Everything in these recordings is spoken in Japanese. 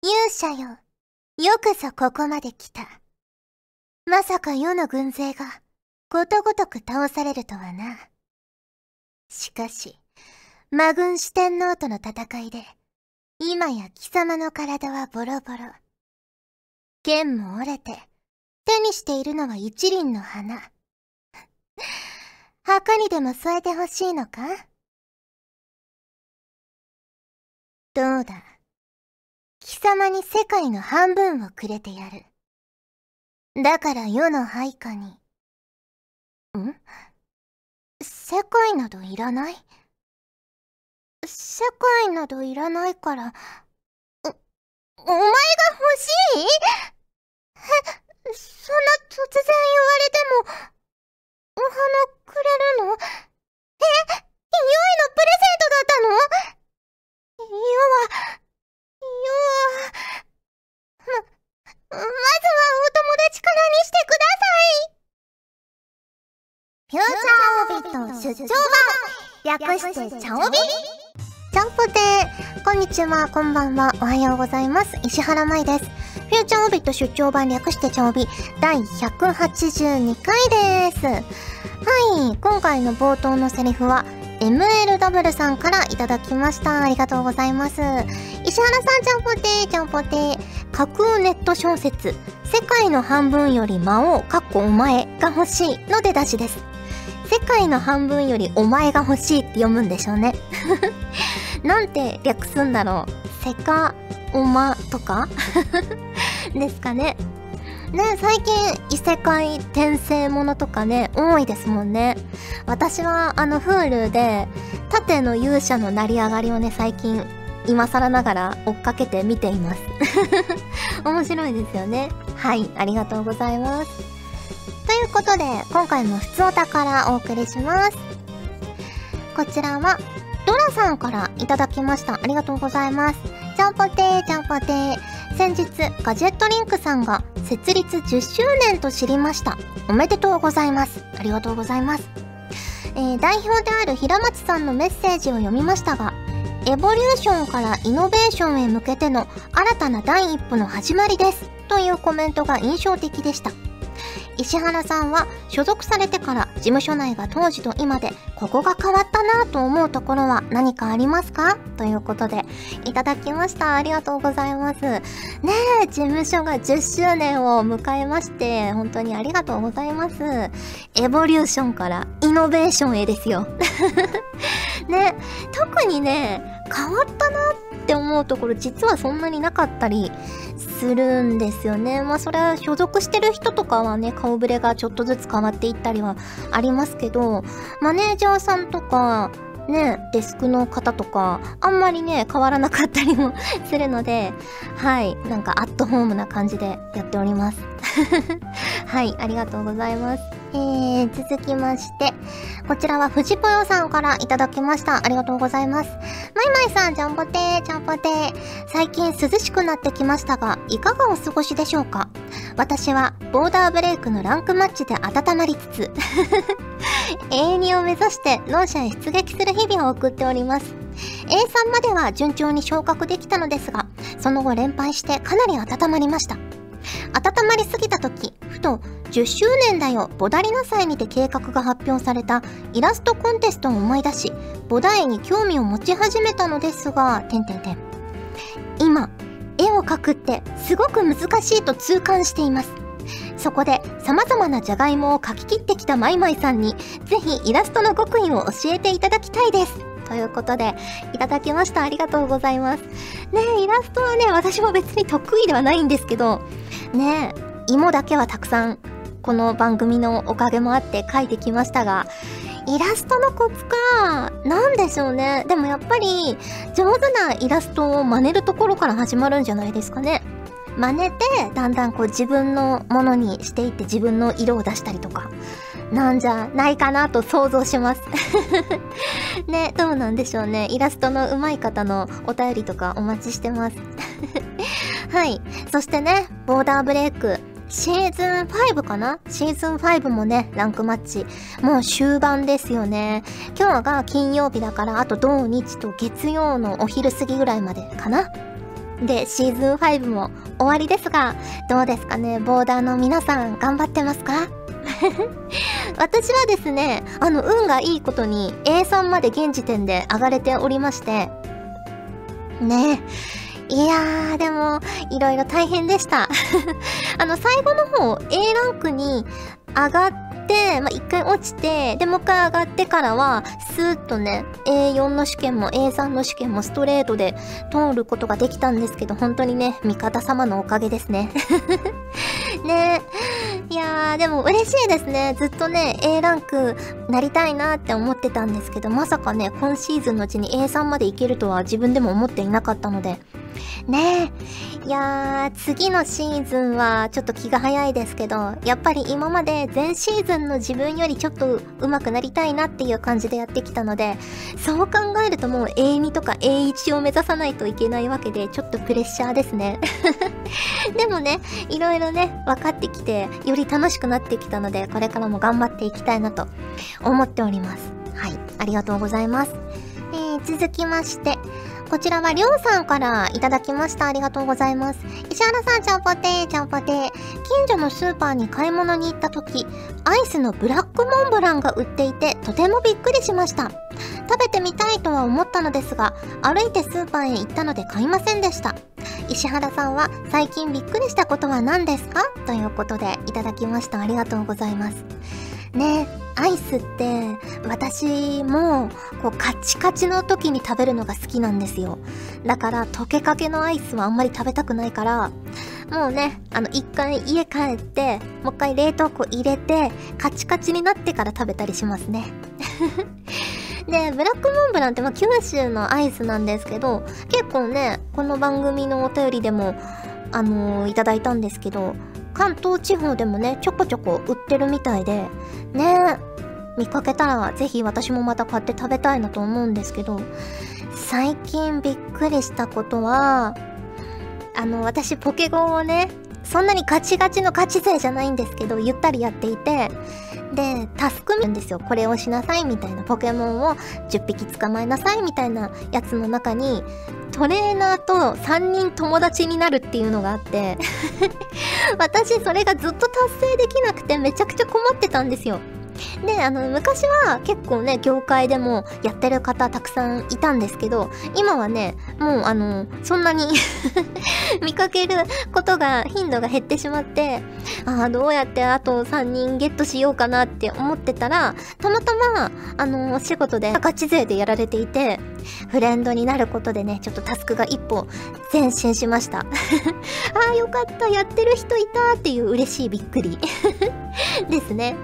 勇者よ。よくぞここまで来た。まさか世の軍勢がことごとく倒されるとはな。しかし、魔軍四天王との戦いで、今や貴様の体はボロボロ。剣も折れて、手にしているのは一輪の花。墓にでも添えてほしいのか？どうだ？貴様に世界の半分をくれてやる。だから世の配下に。ん？世界などいらない？世界などいらないから、お、お前が欲しい？え、そんな突然言われても、お花くれるの？え、良いのプレゼントだったの、要は、ま、まずはお友達からにしてくださいフューチャーオビット出張版略してチャオビちゃんぽてーこんにちは、こんばんは、おはようございます。石原舞です。フューチャーオビット出張版略してチャオビ第182回です。はい、今回の冒頭のセリフは MLW さんからいただきました。ありがとうございます。石原さん、ちゃんぽてー、ちゃんぽてー。架空ネット小説、世界の半分より魔王、かっこお前が欲しいの出だしです。世界の半分よりお前が欲しいって読むんでしょうね。なんて略すんだろう。セカオマとか？ですかね。ね、最近異世界転生ものとかね、多いですもんね。私はあの Hulu で縦の勇者の成り上がりをね、最近今更ながら追っかけて見ています。面白いですよね。はい、ありがとうございます。ということで、今回も普通お宝お送りします。こちらは、ドラさんからいただきました。ありがとうございます。ちゃんぽてー、ちゃんぽてー。先日、ガジェットリンクさんが設立10周年と知りました。おめでとうございます。ありがとうございます。えー、代表である平松さんのメッセージを読みましたが、エボリューションからイノベーションへ向けての新たな第一歩の始まりです。というコメントが印象的でした。石原さんは所属されてから事務所内が当時と今でここが変わったなと思うところは何かありますかということでいただきました。ありがとうございます。ねえ、事務所が10周年を迎えまして本当にありがとうございます。エボリューションからイノベーションへですよ。ね、特にね、変わったなって思うところ実はそんなになかったりするんですよね。まあそれは所属してる人とかはね、顔ぶれがちょっとずつ変わっていったりはありますけど、マネージャーさんとか、ね、デスクの方とか、あんまりね、変わらなかったりもするので、はい、なんかアットホームな感じでやっております。はい、ありがとうございます。えー、続きまして、こちらは藤ぽよさんからいただきました。ありがとうございます。まいまいさん、ジャンボテー、ジャンボテー。最近涼しくなってきましたが、いかがお過ごしでしょうか？私は、ボーダーブレイクのランクマッチで温まりつつ、永遠を目指して脳者へ出撃する日々を送っております。A3 までは順調に昇格できたのですが、その後連敗してかなり温まりました。温まりすぎた時、ふと10周年だよ、ボダリナ祭にて計画が発表されたイラストコンテストを思い出し、ボダ絵に興味を持ち始めたのですが、今、絵を描くってすごく難しいと痛感しています。そこで様々なじゃがいもを描き切ってきたマイマイさんに、ぜひイラストの極意を教えていただきたいです。ということで、いただきました。ありがとうございます。ねイラストはね、私も別に得意ではないんですけど、ね芋だけはたくさん、この番組のおかげもあって書いてきましたが、イラストのコツか、なんでしょうね。でもやっぱり、上手なイラストを真似るところから始まるんじゃないですかね。真似て、だんだんこう自分のものにしていって自分の色を出したりとか。なんじゃないかなと想像します ね、どうなんでしょうね。イラストの上手い方のお便りとかお待ちしてます はい。そしてね、ボーダーブレイク。シーズン5かな？シーズン5もね、ランクマッチ。もう終盤ですよね。今日が金曜日だから、あと土日と月曜のお昼過ぎぐらいまでかな？で、シーズン5も終わりですが、どうですかね？ボーダーの皆さん、頑張ってますか？私はですね、あの、運がいいことに A さんまで現時点で上がれておりまして、ね。えいやー、でも、いろいろ大変でした。あの、最後の方、A ランクに上がって、まあ、一回落ちて、で、もう一回上がってからは、スーッとね、A4 の試験も A3 の試験もストレートで通ることができたんですけど、本当にね、味方様のおかげですね。ねいやー、でも嬉しいですね。ずっとね、A ランクなりたいなって思ってたんですけど、まさかね、今シーズンのうちに A3 までいけるとは自分でも思っていなかったので、ねえ。いやー、次のシーズンはちょっと気が早いですけど、やっぱり今まで前シーズンの自分よりちょっと上手くなりたいなっていう感じでやってきたので、そう考えるともう A2 とか A1 を目指さないといけないわけで、ちょっとプレッシャーですね。でもね、いろいろね、分かってきて、より楽しくなってきたので、これからも頑張っていきたいなと思っております。はい、ありがとうございます。えー、続きまして、こちらはりょうさんからいただきました。ありがとうございます。石原さん、ちゃんぽてー、ちゃんぽてー。近所のスーパーに買い物に行った時、アイスのブラックモンブランが売っていて、とてもびっくりしました。食べてみたいとは思ったのですが、歩いてスーパーへ行ったので買いませんでした。石原さんは最近びっくりしたことは何ですか？ということでいただきました。ありがとうございます。ねアイスって私もこうカチカチの時に食べるのが好きなんですよ。だから溶けかけのアイスはあんまり食べたくないからもうねあの一回家帰ってもう一回冷凍庫入れてカチカチになってから食べたりしますね。で、ブラックモンブランってまあ九州のアイスなんですけど、結構ね、この番組のお便りでも、あのー、いただいたんですけど、関東地方でもね、ちょこちょこ売ってるみたいで、ね見かけたらぜひ私もまた買って食べたいなと思うんですけど、最近びっくりしたことは、あの、私ポケゴンをね、そんなにガチガチのガチ勢じゃないんですけど、ゆったりやっていて、で、タスクなんですよ。これをしなさいみたいな。ポケモンを10匹捕まえなさいみたいなやつの中に、トレーナーと3人友達になるっていうのがあって 私それがずっと達成できなくてめちゃくちゃ困ってたんですよ。で、あの、昔は結構ね、業界でもやってる方たくさんいたんですけど、今はね、もうあの、そんなに 見かけることが、頻度が減ってしまって、ああ、どうやってあと3人ゲットしようかなって思ってたら、たまたま、あの、お仕事でガチ勢でやられていて、フレンドになることでね、ちょっとタスクが一歩前進しました。ああ、よかった、やってる人いたっていう嬉しいびっくり ですね。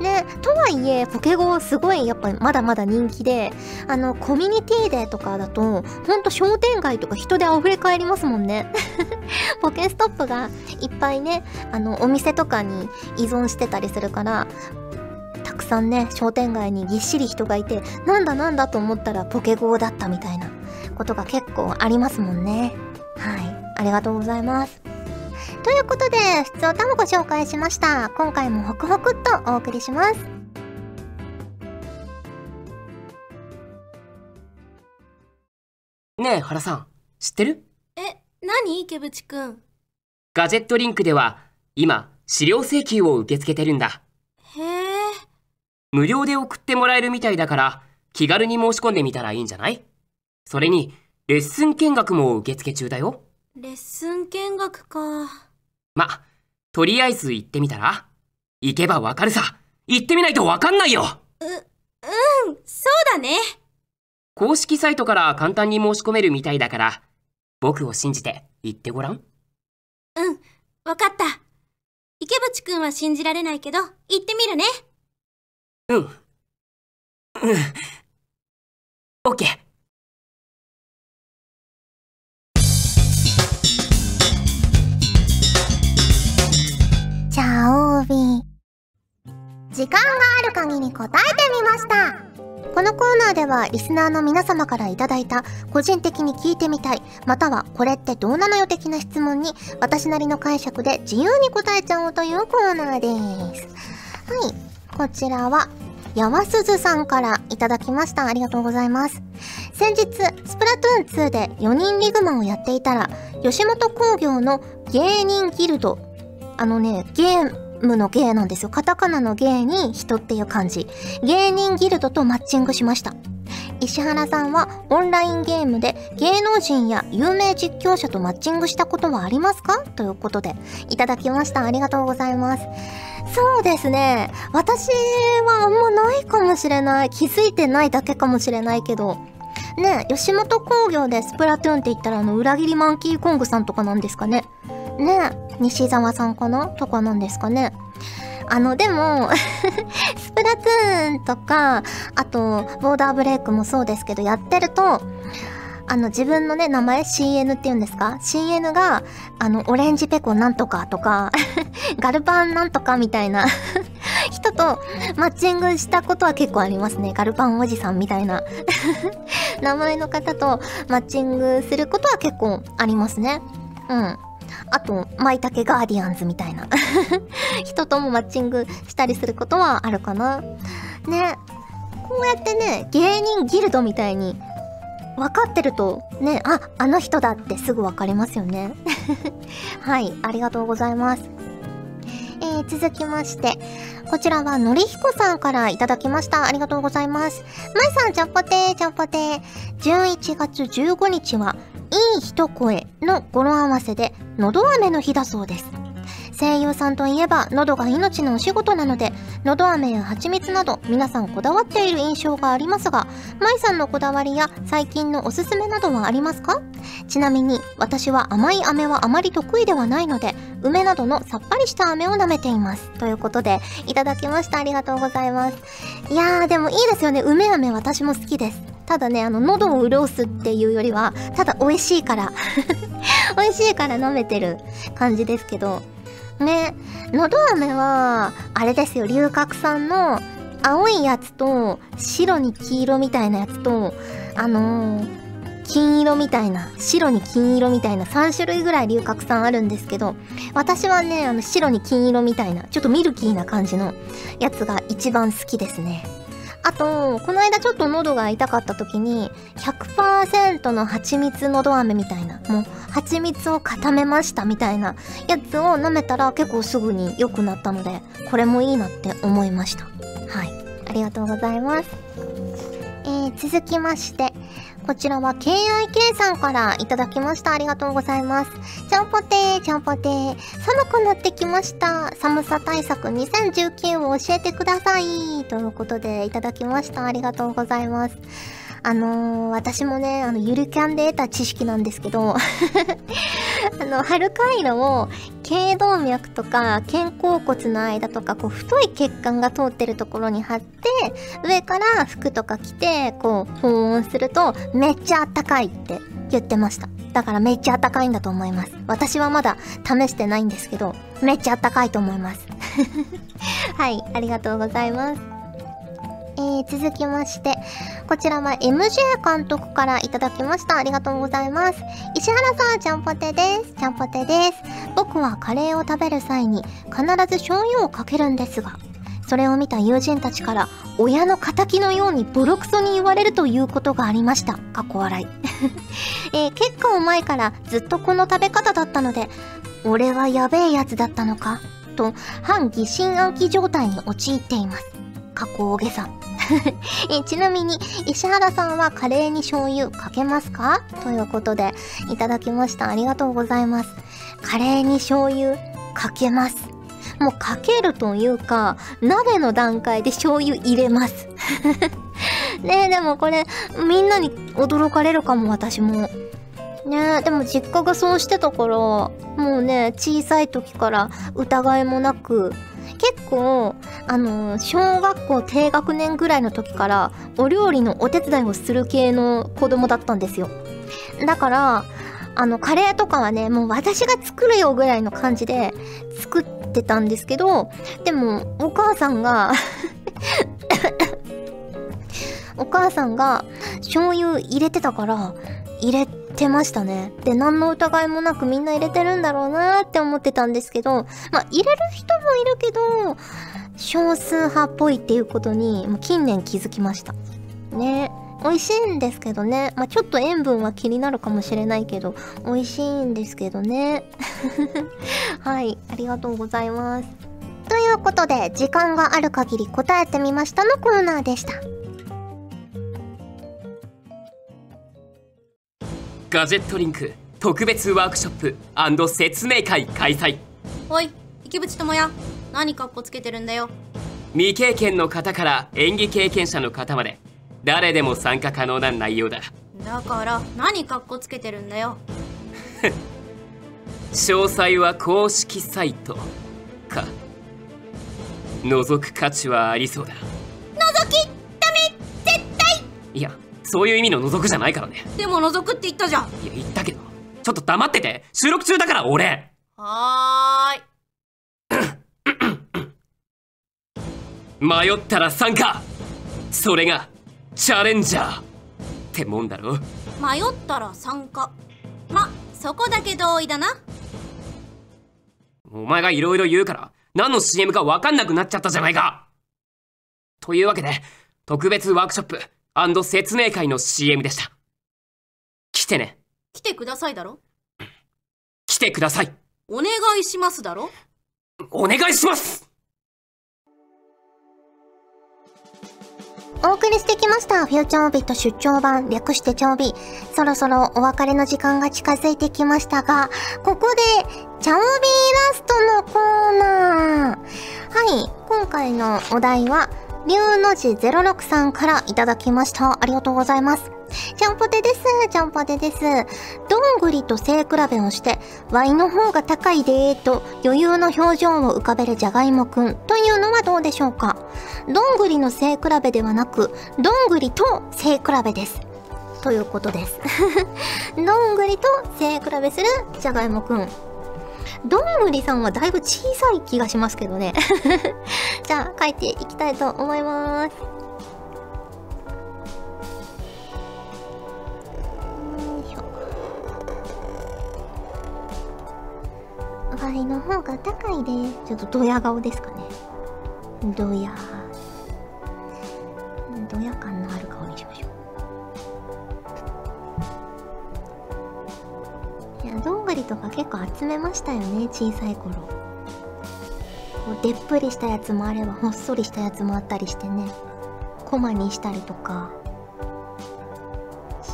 ね、とはいえ、ポケゴすごいやっぱまだまだ人気で、あの、コミュニティデーとかだと、ほんと商店街とか人で溢れ返りますもんね。ポケストップがいっぱいね、あの、お店とかに依存してたりするから、たくさんね、商店街にぎっしり人がいて、なんだなんだと思ったらポケゴーだったみたいなことが結構ありますもんね。はい。ありがとうございます。ということで、普通歌もご紹介しました。今回もホクホクっとお送りします。ねえ、原さん、知ってる？え、何？池淵くん。ガジェットリンクでは、今、資料請求を受け付けてるんだ。へえ。無料で送ってもらえるみたいだから、気軽に申し込んでみたらいいんじゃない？それに、レッスン見学も受付中だよ。レッスン見学か。ま、とりあえず行ってみたら？行けばわかるさ。行ってみないとわかんないよう、うん、そうだね。公式サイトから簡単に申し込めるみたいだから、僕を信じて行ってごらん。うん、わかった。池淵くんは信じられないけど、行ってみるね。うん。うん。オッケー。時間がある限り答えてみました。このコーナーではリスナーの皆様からいただいた個人的に聞いてみたい、またはこれってどうなのよ的な質問に私なりの解釈で自由に答えちゃおうというコーナーです。はい。こちらはやわすずさんからいただきました。ありがとうございます。先日、スプラトゥーン2で4人リグマをやっていたら、吉本興業の芸人ギルド、あのね、ゲームの芸なんですよ。カタカナの芸に人っていう感じ。芸人ギルドとマッチングしました。石原さんはオンラインゲームで芸能人や有名実況者とマッチングしたことはありますか？ということでいただきました。ありがとうございます。そうですね。私はあんまないかもしれない。気づいてないだけかもしれないけど。ね吉本興業でスプラトゥーンって言ったらあの裏切りマンキーコングさんとかなんですかね。ね西澤さんかなとかなんですかね。あの、でも スプラトゥーンとか、あと、ボーダーブレイクもそうですけど、やってると、あの、自分のね、名前 CN って言うんですか ?CN が、あの、オレンジペコなんとかとか ガルパンなんとかみたいな 人とマッチングしたことは結構ありますね。ガルパンおじさんみたいな名前の方とマッチングすることは結構ありますね。うん。あと、舞茸ガーディアンズみたいな 人ともマッチングしたりすることはあるかな。ね。こうやってね、芸人ギルドみたいに分かってると、ね、あ、あの人だってすぐ分かりますよね。はい、ありがとうございます。えー、続きまして、こちらはのりひこさんからいただきました。ありがとうございます。まいさん、ちゃんぽてー、ちゃんぽてー。11月15日は、いい一声の語呂合わせで、のど飴の日だそうです。声優さんといえば喉が命のお仕事なので、のど飴や蜂蜜など皆さんこだわっている印象がありますが、舞さんのこだわりや最近のおすすめなどはありますか？ちなみに私は甘い飴はあまり得意ではないので、梅などのさっぱりした飴を舐めています。ということで、いただきました。ありがとうございます。いやー、でもいいですよね。梅飴私も好きです。ただね、あの、喉を潤すっていうよりは、ただ美味しいから 美味しいから飲めてる感じですけど、ね、のど飴は、あれですよ、龍角散の青いやつと、白に黄色みたいなやつと、あのー、金色みたいな、白に金色みたいな3種類ぐらい龍角散あるんですけど、私はね、あの白に金色みたいな、ちょっとミルキーな感じのやつが一番好きですね。あと、この間ちょっと喉が痛かった時に、100%の蜂蜜のど飴みたいな、もう蜂蜜を固めましたみたいなやつを舐めたら結構すぐに良くなったので、これもいいなって思いました。はい。ありがとうございます。えー、続きまして、こちらは KIK さんからいただきました。ありがとうございます。ちゃんぽてー、ちゃんぽてー。寒くなってきました。寒さ対策2019を教えてください。ということでいただきました。ありがとうございます。あのー、私もね、あの、ゆるキャンで得た知識なんですけど、あの、春回路を、頸動脈とか、肩甲骨の間とか、こう、太い血管が通ってるところに貼って、上から服とか着て、こう、保温すると、めっちゃあったかいって言ってました。だからめっちゃあったかいんだと思います。私はまだ試してないんですけど、めっちゃあったかいと思います。はい、ありがとうございます。えー、続きまして、こちらは MJ 監督からいただきました。ありがとうございます。石原さん、ちゃんぽてです。ちゃんぽてです。僕はカレーを食べる際に必ず醤油をかけるんですが、それを見た友人たちから親の仇のようにボロクソに言われるということがありました。かっこ笑い。えー、結構前からずっとこの食べ方だったので、俺はやべえやつだったのかと反疑心暗鬼状態に陥っています。かっこ大げさ。えちなみに、石原さんはカレーに醤油かけますか？ということで、いただきました。ありがとうございます。カレーに醤油かけます。もうかけるというか、鍋の段階で醤油入れます。ねえ、でもこれ、みんなに驚かれるかも、私も。ねえ、でも実家がそうしてたから、もうね、小さい時から疑いもなく、結構、あの、小学校低学年ぐらいの時からお料理のお手伝いをする系の子供だったんですよ。だから、あの、カレーとかはね、もう私が作るよぐらいの感じで作ってたんですけど、でも、お母さんが お母さんが醤油入れてたから、入れてましたね。で、何の疑いもなくみんな入れてるんだろうなって思ってたんですけど、まあ、入れる人もいるけど、少数派っぽいっていうことにもう近年気づきました。ね。美味しいんですけどね。まあちょっと塩分は気になるかもしれないけど美味しいんですけどね。はい。ありがとうございます。ということで時間がある限り答えてみましたのコーナーでした。ガジェットリンク特別ワークショップ説明会開催。おい池淵智也何かっこつけてるんだよ。未経験の方から演技経験者の方まで誰でも参加可能な内容だ。だから何かっこつけてるんだよ。詳細は公式サイトか。覗く価値はありそうだ。覗きダメ絶対。いやそういう意味の覗くじゃないからね。でも覗くって言ったじゃん。いや言ったけど。ちょっと黙ってて。収録中だから俺。はーい。迷ったら参加。それがチャレンジャーってもんだろ。迷ったら参加。まそこだけ同意だな。お前がいろいろ言うから何の CM か分かんなくなっちゃったじゃないか。というわけで特別ワークショップ説明会の CM でした。来てね。来てくださいだろ。来てください。お願いしますだろ。お願いします。お送りしてきました。フューチャーオビット出張版、略してチョービ。そろそろお別れの時間が近づいてきましたが、ここで、チャオビーラストのコーナー。はい、今回のお題は、龍の字06さんからいただきました。ありがとうございます。ちゃんぽてです。ちゃんぽてです。どんぐりと背比べをして、ワイの方が高いでーと余裕の表情を浮かべるじゃがいもくんというのはどうでしょうか？どんぐりの背比べではなく、どんぐりと背比べです。ということです。どんぐりと背比べするじゃがいもくん。どんぐりさんはだいぶ小さい気がしますけどね。じゃあ書いていきたいと思います。倍の方が高いです。ちょっとドヤ顔ですかね。ドヤ。ドヤ感のある顔にしましょう。とか結構集めましたよね、小さい頃。こうでっぷりしたやつもあれば、ほっそりしたやつもあったりしてね。コマにしたりとか、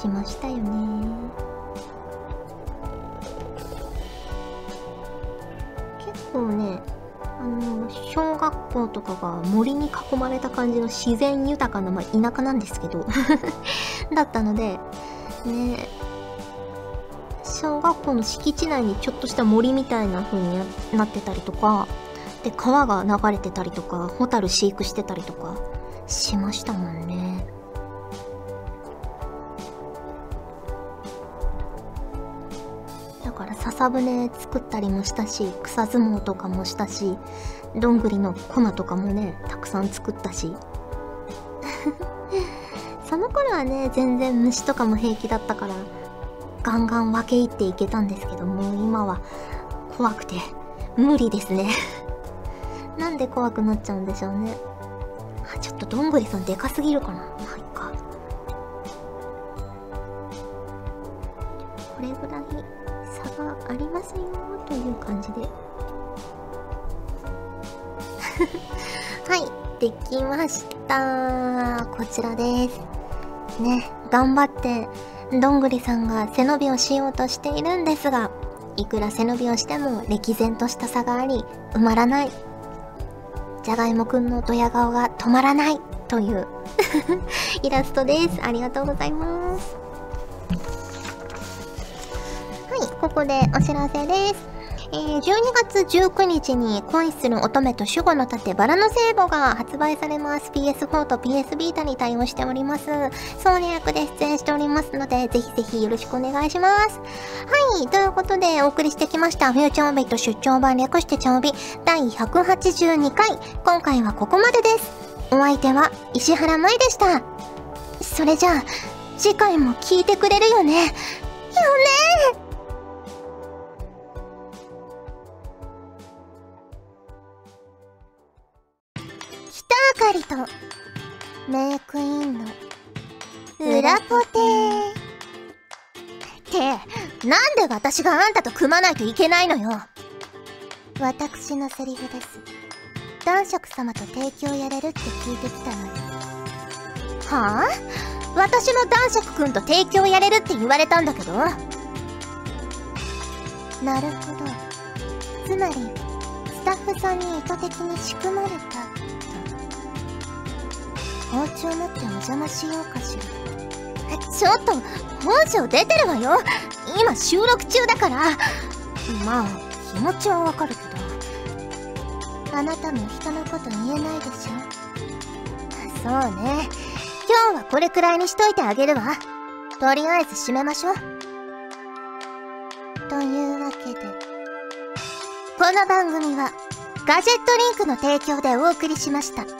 しましたよね結。構ねあの小学校とかが森に囲まれた感じの自然豊かな、まあ、田舎なんですけど だったのでね校の敷地内にちょっとした森みたいな風になってたりとかで川が流れてたりとかホタル飼育してたりとかしましたもんね。だから笹舟作ったりもしたし草相撲とかもしたしどんぐりの粉とかもねたくさん作ったし。その頃はね全然虫とかも平気だったからガンガン分け入っていけたんですけども今は怖くて無理ですね。なんで怖くなっちゃうんでしょうね。あちょっとどんぐりさんでかすぎるかな。まあいっか。これぐらい差がありますよという感じで。はいできました。こちらです。ね頑張ってどんぐりさんが背伸びをしようとしているんですがいくら背伸びをしても歴然とした差があり埋まらない。じゃがいもくんのドヤ顔が止まらないという イラストです。ありがとうございます。はいここでお知らせです。えー、12月19日に恋する乙女と守護の盾バラの聖母が発売されます。PS4 と PS ビータに対応しております。ソーニ役で出演しておりますので、ぜひぜひよろしくお願いします。はい、ということでお送りしてきました、フューチャーオビット出張版略してチャオビ第182回。今回はここまでです。お相手は石原舞でした。それじゃあ、次回も聞いてくれるよね。よねかりとメイクインの裏ポテってなんで私があんたと組まないといけないのよ。私のセリフです。男爵様と提供やれるって聞いてきたのよはあ？私の男爵くんと提供やれるって言われたんだけど。なるほど。つまりスタッフさんに意図的に仕組まれた。包丁持ってお邪魔しようかしら。ちょっと本性出てるわよ。今収録中だから。まあ気持ちはわかるけど。あなたも人のこと言えないでしょ。そうね。今日はこれくらいにしといてあげるわ。とりあえず締めましょう。というわけでこの番組はガジェットリンクの提供でお送りしました。